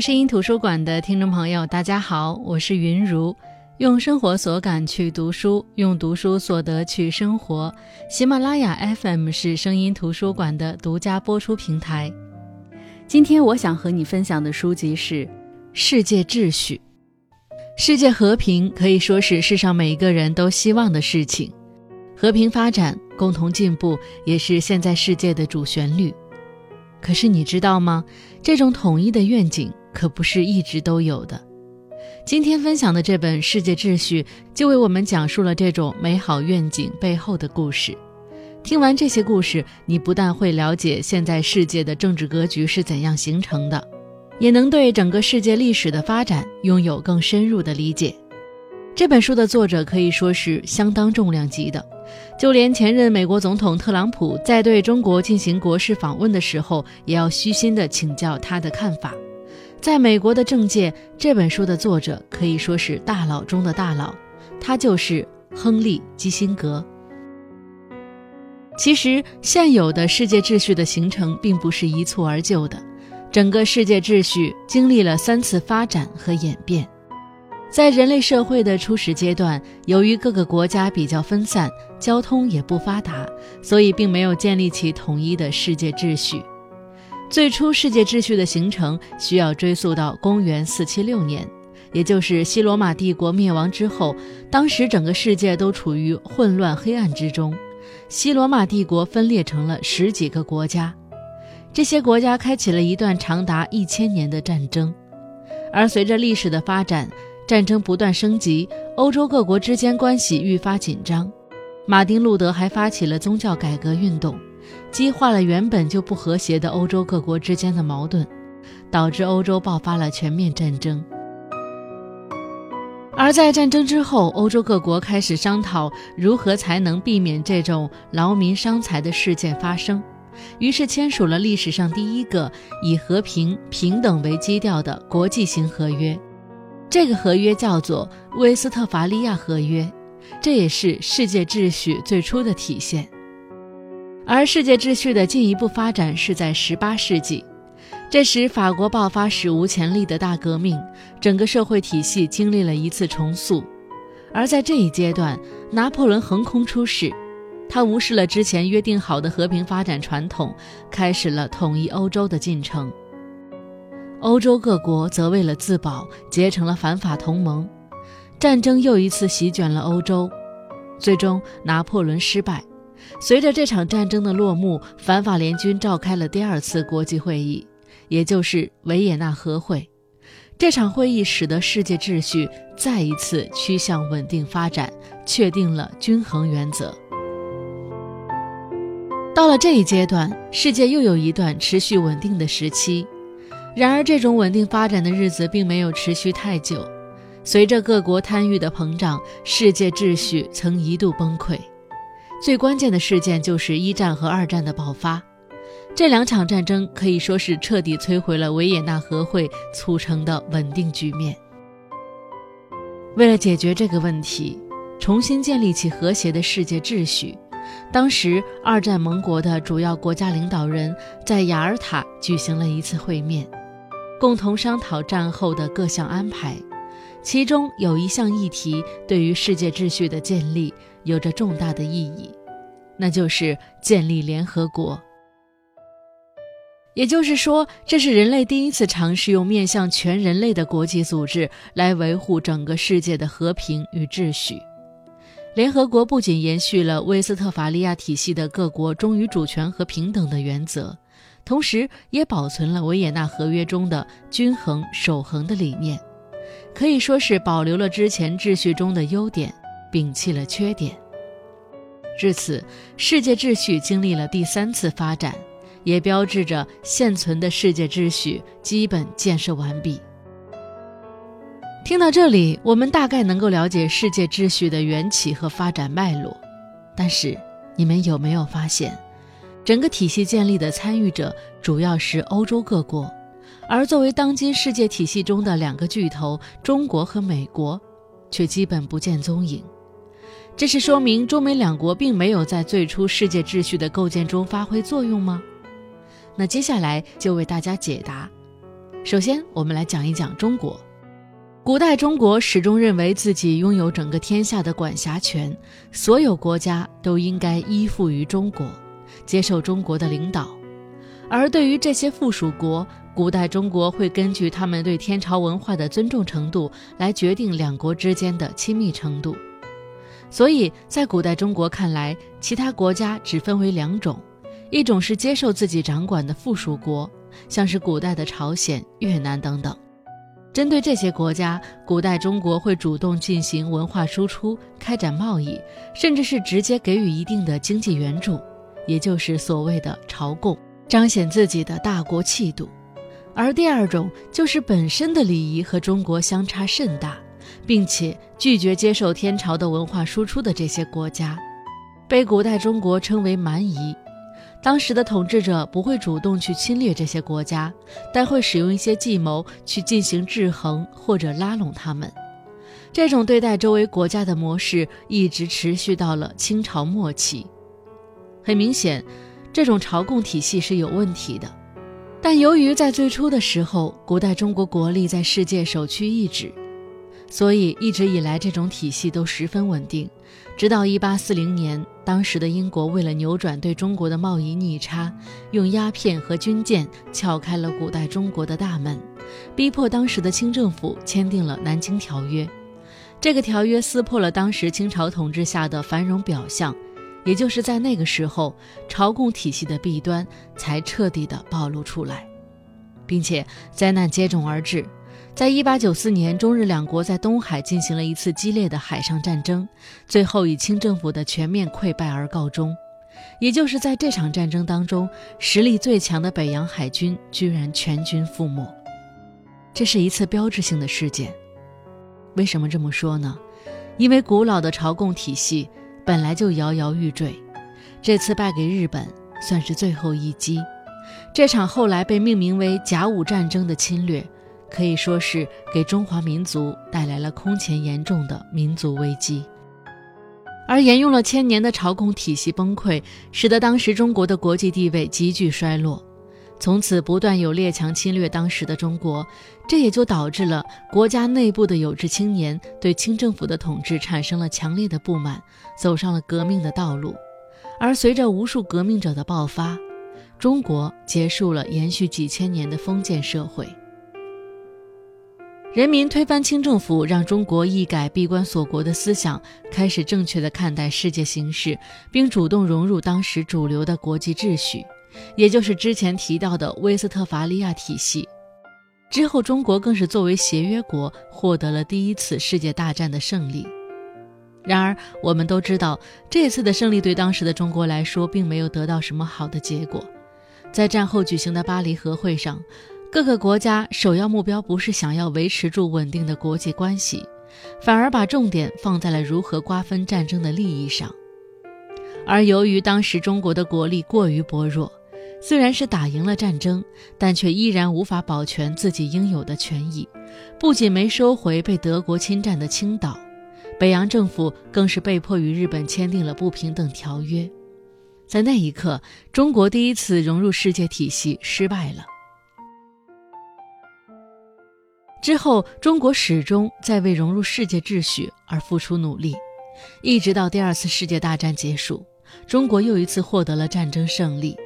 声音图书馆的听众朋友，大家好，我是云如。用生活所感去读书，用读书所得去生活。喜马拉雅 FM 是声音图书馆的独家播出平台。今天我想和你分享的书籍是《世界秩序》。世界和平可以说是世上每一个人都希望的事情，和平发展、共同进步也是现在世界的主旋律。可是你知道吗？这种统一的愿景可不是一直都有的。今天分享的这本《世界秩序》就为我们讲述了这种美好愿景背后的故事。听完这些故事，你不但会了解现在世界的政治格局是怎样形成的，也能对整个世界历史的发展拥有更深入的理解。这本书的作者可以说是相当重量级的，就连前任美国总统特朗普在对中国进行国事访问的时候，也要虚心的请教他的看法。在美国的政界，这本书的作者可以说是大佬中的大佬，他就是亨利·基辛格。其实，现有的世界秩序的形成并不是一蹴而就的，整个世界秩序经历了三次发展和演变。在人类社会的初始阶段，由于各个国家比较分散，交通也不发达，所以并没有建立起统一的世界秩序。最初世界秩序的形成需要追溯到公元四七六年，也就是西罗马帝国灭亡之后。当时整个世界都处于混乱黑暗之中，西罗马帝国分裂成了十几个国家，这些国家开启了一段长达一千年的战争。而随着历史的发展，战争不断升级，欧洲各国之间关系愈发紧张。马丁·路德还发起了宗教改革运动。激化了原本就不和谐的欧洲各国之间的矛盾，导致欧洲爆发了全面战争。而在战争之后，欧洲各国开始商讨如何才能避免这种劳民伤财的事件发生，于是签署了历史上第一个以和平平等为基调的国际型合约。这个合约叫做《威斯特伐利亚合约》，这也是世界秩序最初的体现。而世界秩序的进一步发展是在18世纪，这时法国爆发史无前例的大革命，整个社会体系经历了一次重塑。而在这一阶段，拿破仑横空出世，他无视了之前约定好的和平发展传统，开始了统一欧洲的进程。欧洲各国则为了自保，结成了反法同盟。战争又一次席卷了欧洲，最终拿破仑失败。随着这场战争的落幕，反法联军召开了第二次国际会议，也就是维也纳和会。这场会议使得世界秩序再一次趋向稳定发展，确定了均衡原则。到了这一阶段，世界又有一段持续稳定的时期。然而，这种稳定发展的日子并没有持续太久。随着各国贪欲的膨胀，世界秩序曾一度崩溃。最关键的事件就是一战和二战的爆发，这两场战争可以说是彻底摧毁了维也纳和会促成的稳定局面。为了解决这个问题，重新建立起和谐的世界秩序，当时二战盟国的主要国家领导人在雅尔塔举行了一次会面，共同商讨战后的各项安排。其中有一项议题对于世界秩序的建立有着重大的意义，那就是建立联合国。也就是说，这是人类第一次尝试用面向全人类的国际组织来维护整个世界的和平与秩序。联合国不仅延续了威斯特伐利亚体系的各国忠于主权和平等的原则，同时也保存了维也纳合约中的均衡守恒的理念。可以说是保留了之前秩序中的优点，摒弃了缺点。至此，世界秩序经历了第三次发展，也标志着现存的世界秩序基本建设完毕。听到这里，我们大概能够了解世界秩序的缘起和发展脉络。但是，你们有没有发现，整个体系建立的参与者主要是欧洲各国？而作为当今世界体系中的两个巨头，中国和美国，却基本不见踪影。这是说明中美两国并没有在最初世界秩序的构建中发挥作用吗？那接下来就为大家解答：首先，我们来讲一讲中国。古代中国始终认为自己拥有整个天下的管辖权，所有国家都应该依附于中国，接受中国的领导。而对于这些附属国，古代中国会根据他们对天朝文化的尊重程度来决定两国之间的亲密程度。所以在古代中国看来，其他国家只分为两种：一种是接受自己掌管的附属国，像是古代的朝鲜、越南等等。针对这些国家，古代中国会主动进行文化输出、开展贸易，甚至是直接给予一定的经济援助，也就是所谓的朝贡，彰显自己的大国气度。而第二种就是本身的礼仪和中国相差甚大，并且拒绝接受天朝的文化输出的这些国家，被古代中国称为蛮夷。当时的统治者不会主动去侵略这些国家，但会使用一些计谋去进行制衡或者拉拢他们。这种对待周围国家的模式一直持续到了清朝末期。很明显，这种朝贡体系是有问题的。但由于在最初的时候，古代中国国力在世界首屈一指。所以一直以来，这种体系都十分稳定。直到1840年，当时的英国为了扭转对中国的贸易逆差，用鸦片和军舰撬开了古代中国的大门，逼迫当时的清政府签订了《南京条约》。这个条约撕破了当时清朝统治下的繁荣表象，也就是在那个时候，朝贡体系的弊端才彻底的暴露出来，并且灾难接踵而至。在一八九四年，中日两国在东海进行了一次激烈的海上战争，最后以清政府的全面溃败而告终。也就是在这场战争当中，实力最强的北洋海军居然全军覆没。这是一次标志性的事件。为什么这么说呢？因为古老的朝贡体系本来就摇摇欲坠，这次败给日本算是最后一击。这场后来被命名为甲午战争的侵略。可以说是给中华民族带来了空前严重的民族危机，而沿用了千年的朝贡体系崩溃，使得当时中国的国际地位急剧衰落。从此，不断有列强侵略当时的中国，这也就导致了国家内部的有志青年对清政府的统治产生了强烈的不满，走上了革命的道路。而随着无数革命者的爆发，中国结束了延续几千年的封建社会。人民推翻清政府，让中国一改闭关锁国的思想，开始正确的看待世界形势，并主动融入当时主流的国际秩序，也就是之前提到的威斯特伐利亚体系。之后，中国更是作为协约国，获得了第一次世界大战的胜利。然而，我们都知道，这次的胜利对当时的中国来说，并没有得到什么好的结果。在战后举行的巴黎和会上。各个国家首要目标不是想要维持住稳定的国际关系，反而把重点放在了如何瓜分战争的利益上。而由于当时中国的国力过于薄弱，虽然是打赢了战争，但却依然无法保全自己应有的权益，不仅没收回被德国侵占的青岛，北洋政府更是被迫与日本签订了不平等条约。在那一刻，中国第一次融入世界体系失败了。之后，中国始终在为融入世界秩序而付出努力，一直到第二次世界大战结束，中国又一次获得了战争胜利，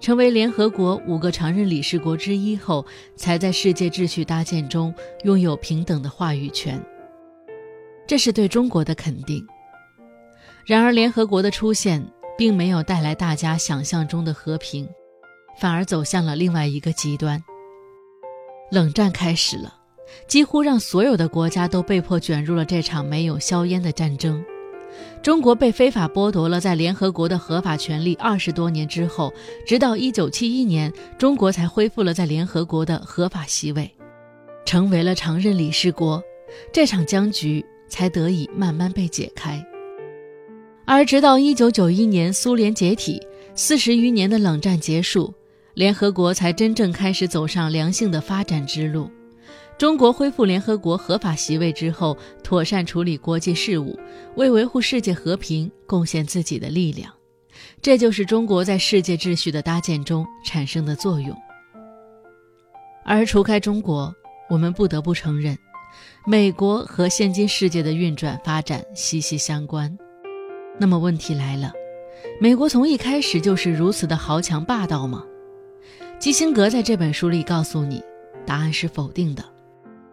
成为联合国五个常任理事国之一后，才在世界秩序搭建中拥有平等的话语权。这是对中国的肯定。然而，联合国的出现并没有带来大家想象中的和平，反而走向了另外一个极端。冷战开始了。几乎让所有的国家都被迫卷入了这场没有硝烟的战争。中国被非法剥夺了在联合国的合法权利二十多年之后，直到一九七一年，中国才恢复了在联合国的合法席位，成为了常任理事国。这场僵局才得以慢慢被解开。而直到一九九一年苏联解体，四十余年的冷战结束，联合国才真正开始走上良性的发展之路。中国恢复联合国合法席位之后，妥善处理国际事务，为维护世界和平贡献自己的力量，这就是中国在世界秩序的搭建中产生的作用。而除开中国，我们不得不承认，美国和现今世界的运转发展息息相关。那么问题来了，美国从一开始就是如此的豪强霸道吗？基辛格在这本书里告诉你，答案是否定的。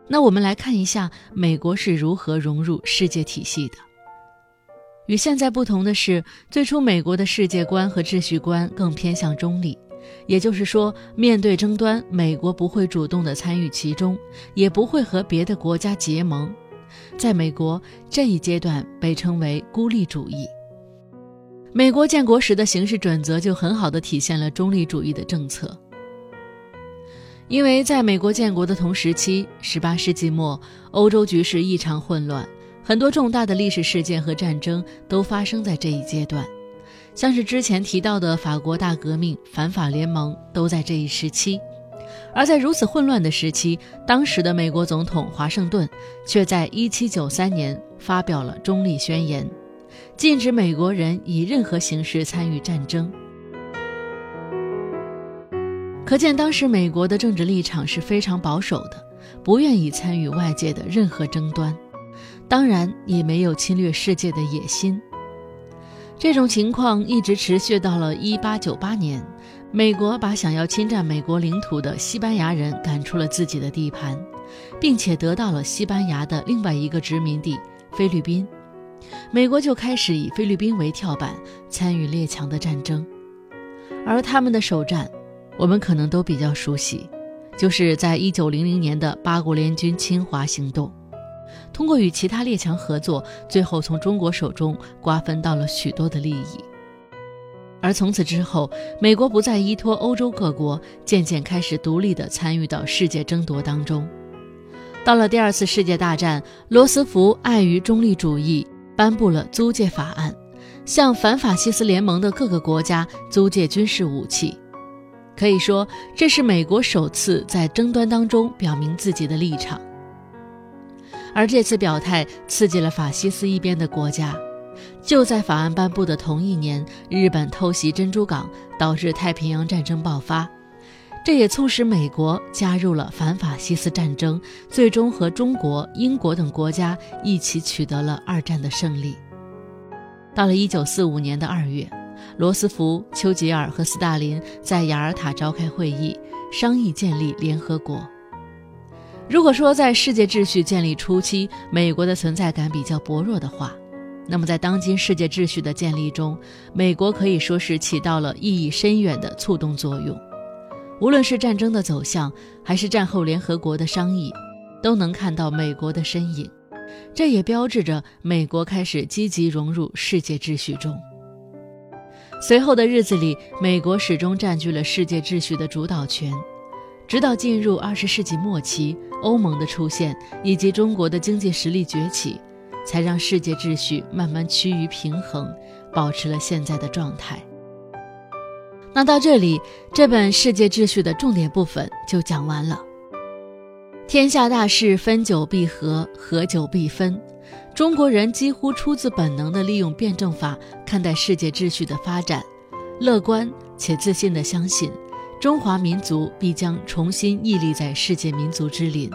那我们来看一下美国是如何融入世界体系的。与现在不同的是，最初美国的世界观和秩序观更偏向中立，也就是说，面对争端，美国不会主动的参与其中，也不会和别的国家结盟。在美国这一阶段被称为孤立主义。美国建国时的行事准则就很好的体现了中立主义的政策。因为在美国建国的同时期，18世纪末，欧洲局势异常混乱，很多重大的历史事件和战争都发生在这一阶段，像是之前提到的法国大革命、反法联盟都在这一时期。而在如此混乱的时期，当时的美国总统华盛顿却在1793年发表了中立宣言，禁止美国人以任何形式参与战争。可见当时美国的政治立场是非常保守的，不愿意参与外界的任何争端，当然也没有侵略世界的野心。这种情况一直持续到了1898年。美国把想要侵占美国领土的西班牙人赶出了自己的地盘，并且得到了西班牙的另外一个殖民地菲律宾，美国就开始以菲律宾为跳板参与列强的战争。而他们的首战，我们可能都比较熟悉，就是在一九零零年的八国联军侵华行动，通过与其他列强合作，最后从中国手中瓜分到了许多的利益。而从此之后，美国不再依托欧洲各国，渐渐开始独立地参与到世界争夺当中。到了第二次世界大战，罗斯福碍于中立主义，颁布了租借法案，向反法西斯联盟的各个国家租借军事武器。可以说，这是美国首次在争端当中表明自己的立场。而这次表态刺激了法西斯一边的国家。就在法案颁布的同一年，日本偷袭珍珠港，导致太平洋战争爆发，这也促使美国加入了反法西斯战争，最终和中国、英国等国家一起取得了二战的胜利。到了1945年的二月，罗斯福、丘吉尔和斯大林在雅尔塔召开会议，商议建立联合国。如果说在世界秩序建立初期，美国的存在感比较薄弱的话，那么，在当今世界秩序的建立中，美国可以说是起到了意义深远的促动作用。无论是战争的走向，还是战后联合国的商议，都能看到美国的身影。这也标志着美国开始积极融入世界秩序中。随后的日子里，美国始终占据了世界秩序的主导权，直到进入二十世纪末期，欧盟的出现以及中国的经济实力崛起。才让世界秩序慢慢趋于平衡，保持了现在的状态。那到这里，这本世界秩序的重点部分就讲完了。天下大事，分久必合，合久必分。中国人几乎出自本能地利用辩证法看待世界秩序的发展，乐观且自信地相信，中华民族必将重新屹立在世界民族之林。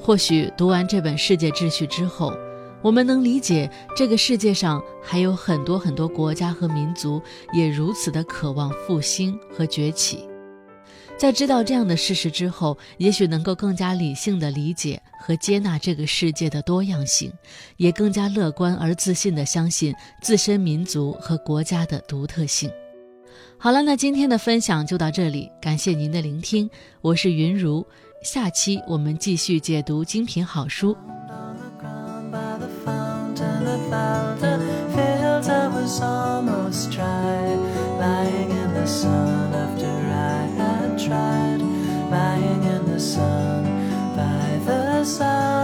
或许读完这本世界秩序之后，我们能理解，这个世界上还有很多很多国家和民族也如此的渴望复兴和崛起。在知道这样的事实之后，也许能够更加理性的理解和接纳这个世界的多样性，也更加乐观而自信的相信自身民族和国家的独特性。好了，那今天的分享就到这里，感谢您的聆听，我是云如，下期我们继续解读精品好书。almost dry, lying in the sun sun by the side.